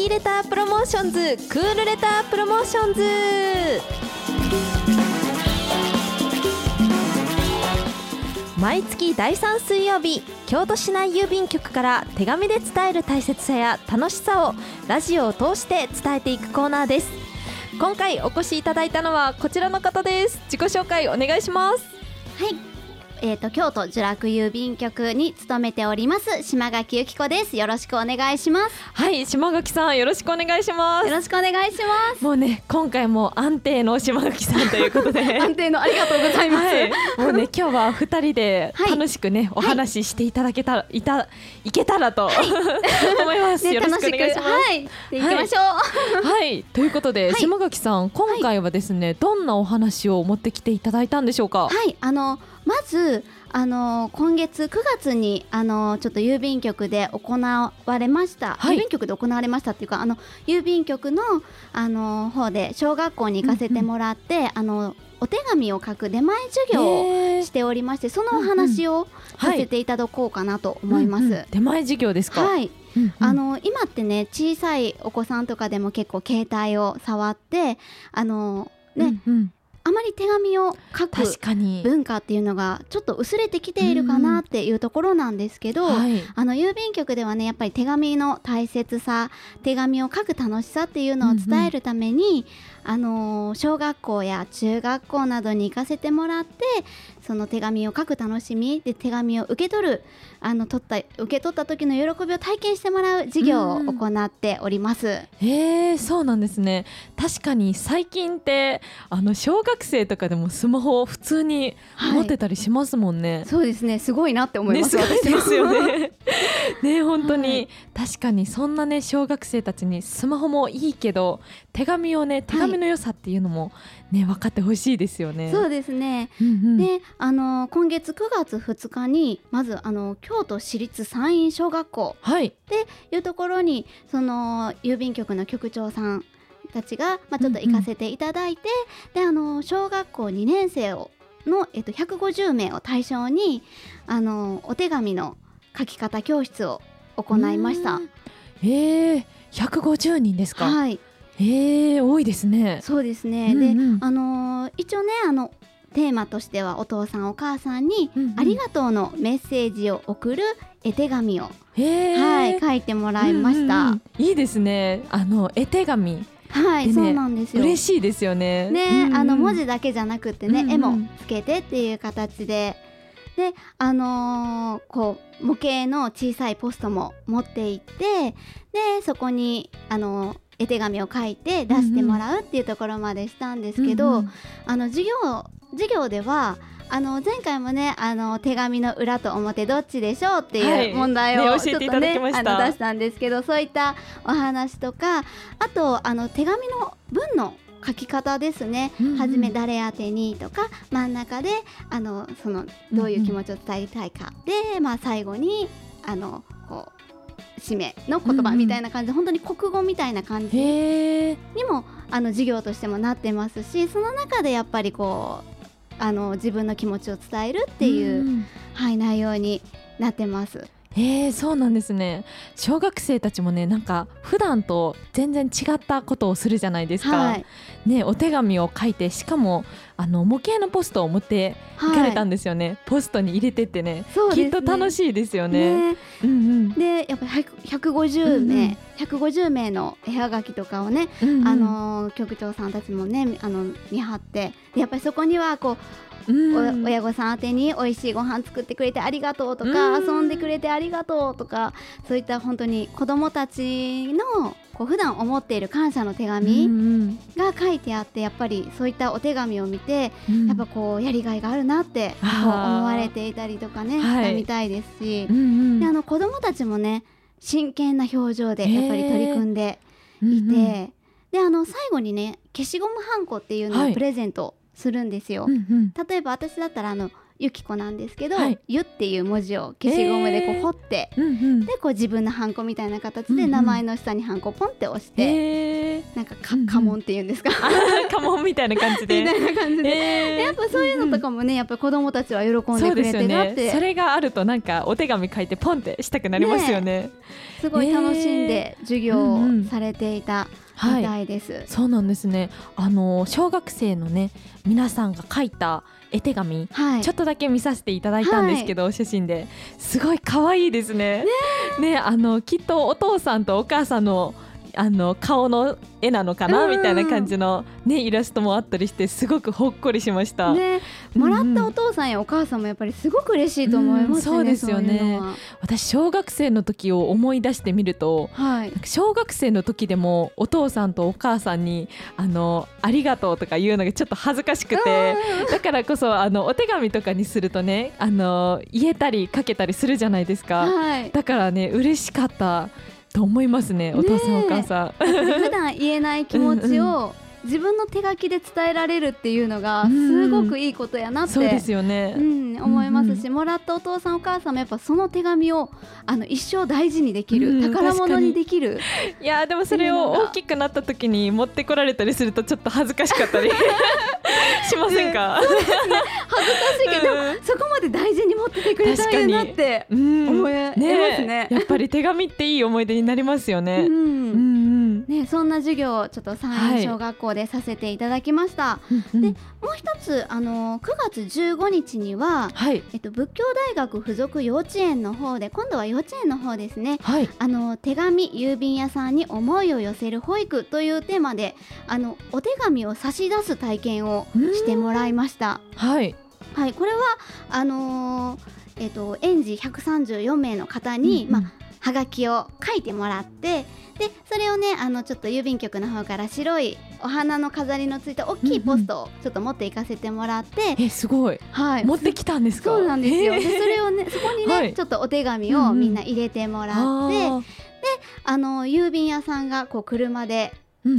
Funky letter promotions! Cool letter promotions!。毎月第3水曜日京都市内郵便局から手紙で伝える大切さや楽しさをラジオを通して伝えていくコーナーです。今回お越しいただいたのはこちらの方です。自己紹介お願いします。はいえーと、京都聚楽郵便局に勤めております島垣由紀子です。よろしくお願いします。はい島垣さんよろしくお願いします。よろしくお願いします。もうね今回も安定の島垣さん ということで。安定のありがとうございます、はい、もうね 今日は二人で楽しくね、はい、お話ししていただけたら、いたいけたらと、はい、思います、ね、よろしくお願いします。はい。行きましょう。はい、ということで、島垣さん今回はですね、どんなお話を持ってきていただいたんでしょうか？はい。あのまずあの今月9月にあのちょっと郵便局で行われました、はい、郵便局で行われましたっていうかあの郵便局のあの方で小学校に行かせてもらって、うんうん、あのお手紙を書く出前授業をしておりましてそのお話をさせていただこうかなと思います。うんうん、出前授業ですか？はい、うんうん、あの今ってね小さいお子さんとかでも結構携帯を触ってあのね、うんうんあまり手紙を書く文化っていうのがちょっと薄れてきているかなっていうところなんですけど、うん。はい、あの郵便局ではねやっぱり手紙の大切さ手紙を書く楽しさっていうのを伝えるために、あの小学校や中学校などに行かせてもらってその手紙を書く楽しみで手紙を受け取るあの取った受け取った時の喜びを体験してもらう授業を行っております。へえそうなんですね。確かに最近ってあの小学生とかでもスマホを普通に持ってたりしますもんね。はい、そうですねすごいなって思います。ね、ですよね。ね本当に、はい、確かにそんなね小学生たちにスマホもいいけど手紙をね手紙の良さっていうのもね、分かってほしいですよね。そうですね。うんうん、で、あの今月9月2日にまずあの京都市立山陰小学校っていうところに、はい、その郵便局の局長さんたちがまあちょっと行かせていただいて、うんうん、であの小学校2年生をのえっと150名を対象にあのお手紙の書き方教室を行いました。ええー、150人ですか？はい。ええー、多いですね。そうですね。うんうん、で、あのー、一応ねあのテーマとしてはお父さんお母さんにありがとうのメッセージを送る絵手紙を、はい書いてもらいました、うんうん、いいですねあの絵手紙はい、ね、そうなんですよ。嬉しいですよね。ね、うんうん、あの文字だけじゃなくてね、うんうん、絵もつけてっていう形でであのー、こう模型の小さいポストも持って行ってでそこにあのー絵手紙を書いて出してもらうっていうところまでしたんですけど、うんうん、あの授業授業ではあの前回もねあの手紙の裏と表どっちでしょうっていう問題をちょっとね,、あの出したんですけどそういったお話とかあとあの手紙の文の書き方ですね、うんうん、初め誰宛てにとか真ん中であのそのどういう気持ちを伝えたいか、うんうん、で、まあ、最後にあのこう締めの言葉みたいな感じで、うん、本当に国語みたいな感じにもあの授業としてもなってますしその中でやっぱりこうあの自分の気持ちを伝えるっていう、うん、はい、内容になってます。えー、そうなんですね。小学生たちもねなんか普段と全然違ったことをするじゃないですか、はい、ねお手紙を書いてしかもあの模型のポストを持って行かれたんですよね、はい、ポストに入れてってね、ね、きっと楽しいですよね。ね。うんうん、でやっぱり150名、うんうん、150名の絵はがきとかをね、うんうん、あの局長さんたちもねあの見張ってやっぱりそこにはこう親御さん宛てに美味しいご飯作ってくれてありがとうとか、遊んでくれてありがとうとかそういった本当に子どもたちのこう普段思っている感謝の手紙が書いてあってやっぱりそういったお手紙を見て、やっぱこうやりがいがあるなって思われていたりとかね、したみたいですし、であの子どもたちもね真剣な表情でやっぱり取り組んでいて、であの最後にね消しゴムはんこっていうのをプレゼントするんですよ。うんうん、例えば私だったらあのゆきこなんですけど、はい、ゆっていう文字を消しゴムでこう彫って、えー。うんうん、でこう自分のハンコみたいな形で名前の下にハンコポンって押して、えー、なんかか家紋っていうんですか？家紋みたいな感じで。みたいな感じで、えー、やっぱそういうのとかもねやっぱ子供たちは喜んでくれてなって、ね、それがあるとなんかお手紙書いてポンってしたくなりますよね、ね、すごい楽しんで授業をされていた、みたいです、はい、そうなんですね。あの小学生のね皆さんが書いた絵手紙、はい、ちょっとだけ見させていただいたんですけど、はい、写真で。すごい可愛いですね。ねあのきっとお父さんとお母さんのあの顔の絵なのかな、みたいな感じの、ね、イラストもあったりしてすごくほっこりしました、ね、もらったお父さんやお母さんもやっぱりすごく嬉しいと思います、ねうん、そうですよね。私小学生の時を思い出してみると、はい、小学生の時でもお父さんとお母さんにあのありがとうとか言うのがちょっと恥ずかしくてだからこそあのお手紙とかにするとねあの言えたり書けたりするじゃないですか、はい、だからね嬉しかったと思いますねお父さんお母さん。普段言えない気持ちを自分の手書きで伝えられるっていうのがすごくいいことやなって、そうですよね、うん、思いますし、うんうん、もらったお父さんお母さんもやっぱその手紙をあの一生大事にできる、うん、宝物にできる。いやでもそれを大きくなった時に持ってこられたりするとちょっと恥ずかしかったり しませんか、ね。恥ずかしいけど、うん、そこまで大事に持っててくれたらなって思いますね。ね、やっぱり手紙っていい思い出になりますよね、うんね、そんな授業をちょっと山陰小学校でさせていただきました。はい、でもう一つあの9月15日には、はい、えっと、仏教大学附属幼稚園の方で今度は幼稚園の方ですね、はい、あの手紙郵便屋さんに思いを寄せる保育というテーマであのお手紙を差し出す体験をしてもらいました。はい、はい、これはあのー、えっと、園児134名の方に、うんうん、まあはがきを書いてもらってでそれをねあのちょっと郵便局の方から白いお花の飾りのついた大きいポストをちょっと持っていかせてもらって、うんうん、えすごい、はい、持ってきたんですか？そうなんですよ、でそれをねそこにね、はい、ちょっとお手紙をみんな入れてもらって、うんうん、であの郵便屋さんがこう車で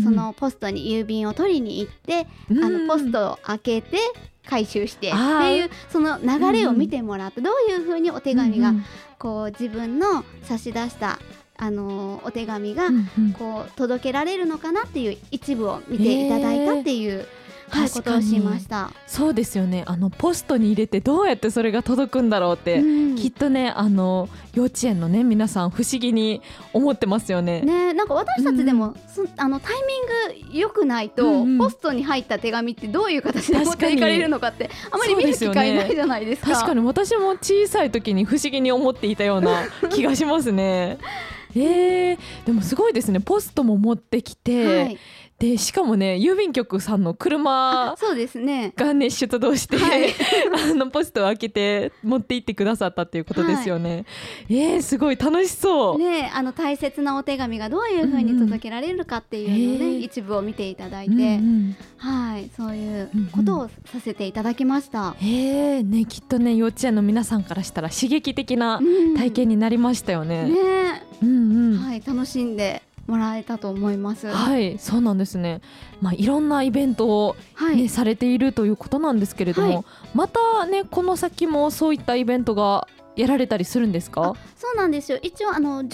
そのポストに郵便を取りに行って、うん、あのポストを開けて回収してっていうその流れを見てもらって、どういうふうにお手紙がこう自分の差し出したあのお手紙がこう届けられるのかなっていう一部を見ていただいたっていう。はい、ことをしましたそうですよね。あのポストに入れてどうやってそれが届くんだろうって、うん、きっとねあの幼稚園のね皆さん不思議に思ってますよね。ねなんか私たちでも、うん、あのタイミング良くないと、うんうん、ポストに入った手紙ってどういう形で持っていかれるのかってあまり見る機会ないじゃないですか。すね、確かに私も小さい時に不思議に思っていたような 気がしますね。えー、でもすごいですね。ポストも持ってきて、はい、でしかもね郵便局さんの車そうですね。がね出動して、はい、あのポストを開けて持って行ってくださったっていうことですよね、はい、えー、すごい楽しそう。ねあの大切なお手紙がどういうふうに届けられるかっていうのね、うん、一部を見ていただいて、うんうん、はいそういうことをさせていただきました、うんうん、えー、ねきっとね幼稚園の皆さんからしたら刺激的な体験になりましたよね、うん、ね、うんうん、はい楽しんでもらえたと思います。はいそうなんですね、まあ、いろんなイベントをね、はい、されているということなんですけれども、はい、またねこの先もそういったイベントがやられたりするんですか？そうなんですよ。一応あの11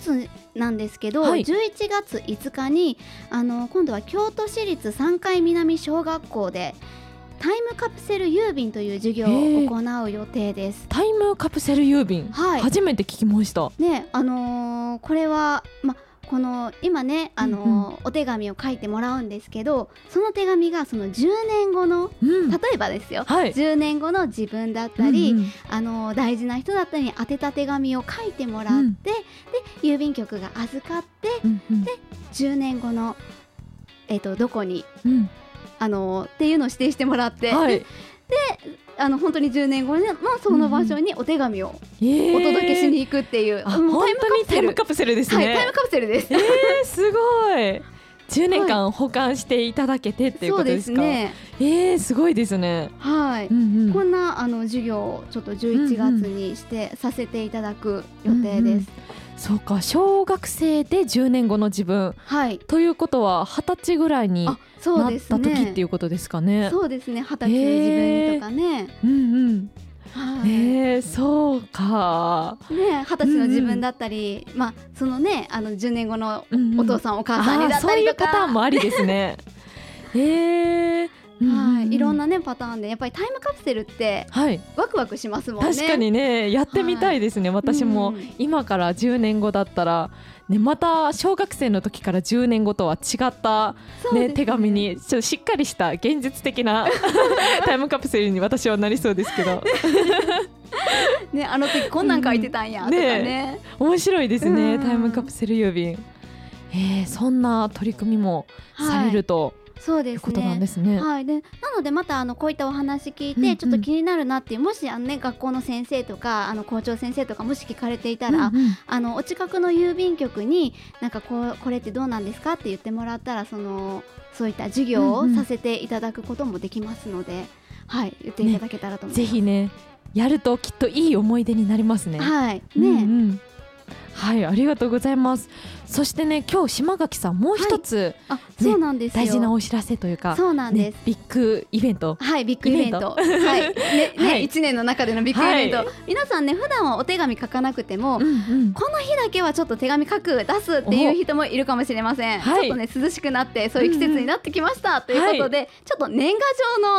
月なんですけど、はい、11月5日にあの今度は京都市立3階南小学校でタイムカプセル郵便という授業を行う予定です。タイムカプセル郵便、はい、初めて聞きました。ねあのー、これはまこの今ねあの、うんうん、お手紙を書いてもらうんですけどその手紙がその10年後の、うん、例えばですよ、はい、10年後の自分だったり、うんうん、あの大事な人だったりに宛てた手紙を書いてもらって、うん、で郵便局が預かって、うんうん、で10年後の、えーと、どこに、うん、あのっていうのを指定してもらって、はい、であの本当に10年後のその場所にお手紙をお届けしに行くっていう、うん、本当にタイムカプセルですね、はい、タイムカプセルです。えー、すごい。10年間保管していただけてっていうことですか？はい、ね、えー、すごいですね。はい、うんうん、こんなあの授業をちょっと11月にしてさせていただく予定です。うんうん。そうか小学生で10年後の自分、はい、ということは二十歳ぐらいになった時っていうことですかね。そうですね。二十歳の自分とかね、うんうん。えー、そうか。ね二十歳の自分だったり、うん、まあそのねあの10年後のお父さん、うん、お母さんにだったりとか。そういうパターンもありですね。えー、はい、いろんなねパターンでやっぱりタイムカプセルってワクワクしますもんね。確かにねやってみたいですね、はい、私も、今から10年後だったら。ね、また小学生の時から10年後とは違ったね、ね。手紙にちょっとしっかりした現実的な タイムカプセルに私はなりそうですけど。ねあの時こんなん書いてたんや、とかね。ね面白いですね、タイムカプセル郵便えー、そんな取り組みもされると、はいそうです、ね、ことなんですね。はい、でなのでまたあのこういったお話聞いて、うんうん、ちょっと気になるなっていうもしあの、ね、学校の先生とかあの校長先生とかもし聞かれていたら、うんうん、あのお近くの郵便局になんかこうこれってどうなんですかって言ってもらったらそのそういった授業をさせていただくこともできますので、うんうん、はい言っていただけたらと思います。ね、ぜひねやるときっといい思い出になりますね。はい。ね。うんうんはいありがとうございます。そしてね今日島垣さんもう一つ、はい、あそうなんです大事なお知らせというかそうなんです、ね、ビッグイベント。はいビッグイベント。はい。ねね 一、年の中でのビッグイベント、はい、皆さんね普段はお手紙書かなくても、うんうん、この日だけはちょっと手紙書く出すっていう人もいるかもしれません、ちょっとね涼しくなってそういう季節になってきました、ということで、ちょっと年賀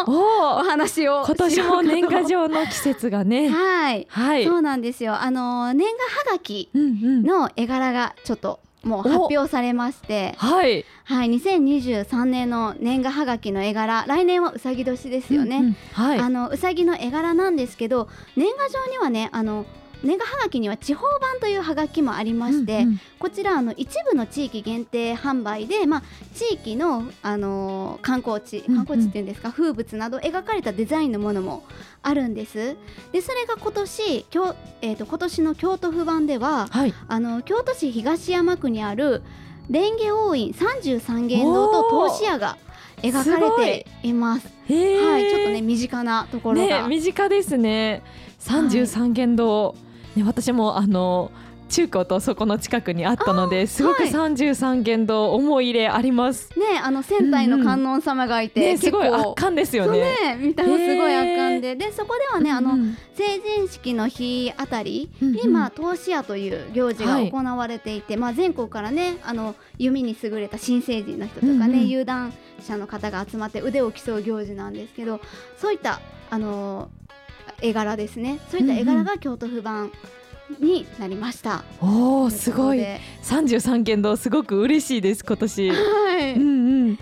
状のお話を今年も年賀状の季節がね。はい、はい、そうなんですよ。あの年賀はがきの絵柄がちょっともう発表されまして。はい、はい、2023年の年賀はがきの絵柄。来年はうさぎ年ですよね、うんうん、はい、あのうさぎの絵柄なんですけど年賀状にはねあの年賀はがきには地方版というはがきもありまして、うんうん、こちらあの一部の地域限定販売で、まあ、地域の、あのー、観光地観光地っていうんですか、うんうん、風物など描かれたデザインのものもあるんです。でそれが今年きょ、えーと、今年の京都府版では、はい、あの京都市東山区にある蓮華王院三十三間堂と投資屋が描かれています。すはい、ちょっとね身近なところが、ね、身近ですね。三十三間堂、はいね、私もあの中古とそこの近くにあったのですごく三十三間堂思い入れあります。ねあの仙台の観音様がいて、うんうん。ね、すごい圧巻ですよね。ね見た目すごい圧巻で、でそこではねあの、うん、成人式の日あたりに、うんうん、まあ投資屋という行事が行われていて、はい、まあ全国からねあの弓に優れた新成人の人とかね、うんうん、有段者の方が集まって腕を競う行事なんですけど、そういったあの絵柄ですねそういった絵柄が京都府版になりました。うんうん、おおすごい三十三件堂すごく嬉しいです今年。はい。うんうん。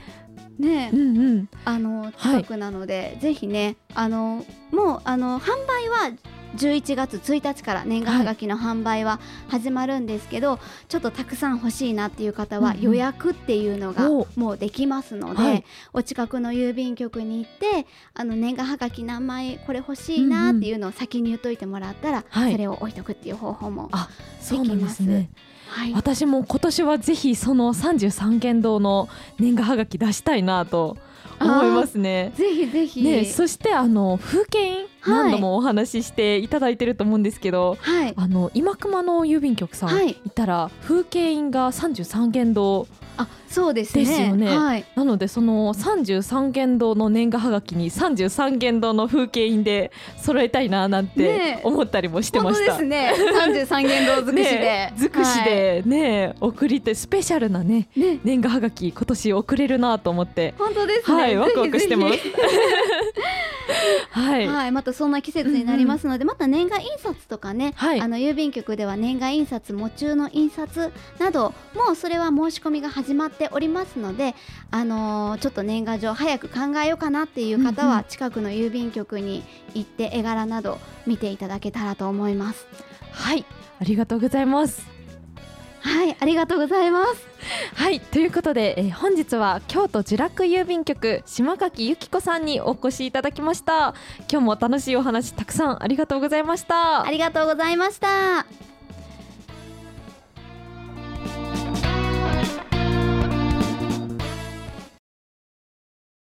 ね、うんうん、あの近くなので、はい、ぜひねあのもうあの販売は11月1日から年賀はがきの販売は始まるんですけど、はい、ちょっとたくさん欲しいなっていう方は予約っていうのがもうできますので、うんうん、お近くの郵便局に行ってあの年賀はがき何枚これ欲しいなっていうのを先に言っといてもらったら、うんうん、それを置いとくっていう方法もできます。ねはい、私も今年はぜひその33件堂の年賀はがき出したいなと思いますね。ぜひぜひ。ね、そしてあの風景印何度もお話ししていただいてると思うんですけど、はい、あの今熊の郵便局さん、はい、たら風景印が33件堂あそうですね。ですよね、はい、なのでその33軒堂の年賀はがきに33軒堂の風景印で揃えたいななんて思ったりもしてました、ね、ですね。33軒堂尽くしで、ね、尽くしでね、はい、送りてスペシャルなね、ね、年賀はがき今年送れるなと思って。本当ですね、はい、ワクワクしてますはい、はい、またそんな季節になりますので、うんうん、また年賀印刷とかね、はい、あの郵便局では年賀印刷喪中の印刷などもうそれは申し込みが始まっておりますので、あのー、ちょっと年賀状早く考えようかなっていう方は近くの郵便局に行って絵柄など見ていただけたらと思います。はい。ありがとうございます。はい。ありがとうございますはいということで、えー、本日は京都呪楽郵便局島垣由紀子さんにお越しいただきました。今日も楽しいお話たくさんありがとうございました。ありがとうございました。